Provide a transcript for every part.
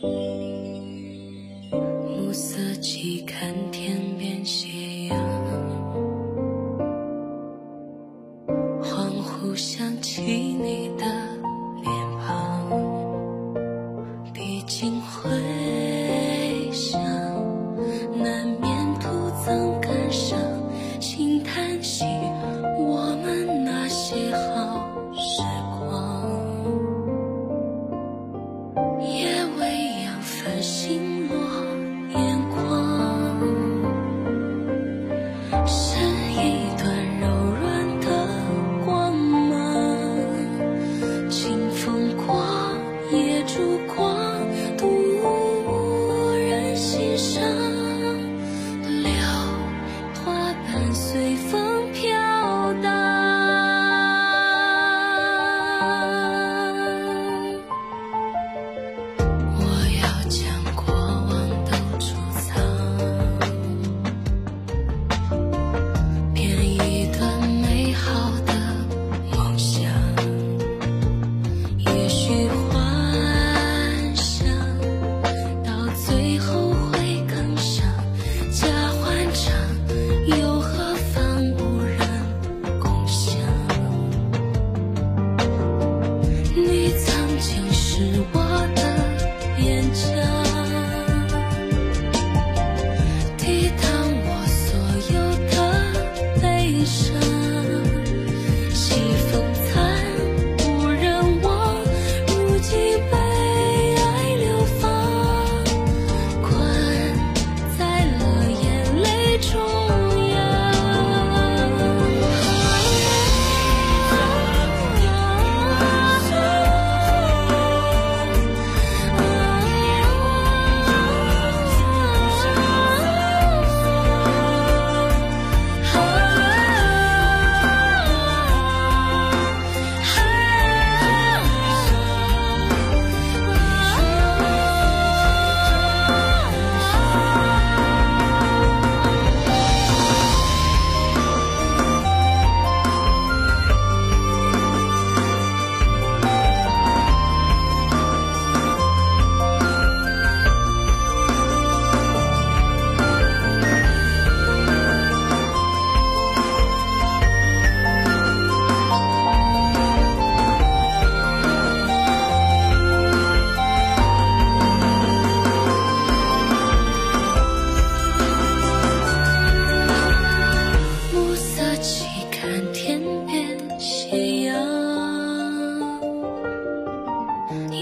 暮色起看天边斜阳恍惚想起你的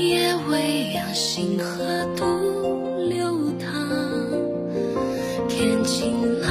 夜未央，星河独流淌，天晴了。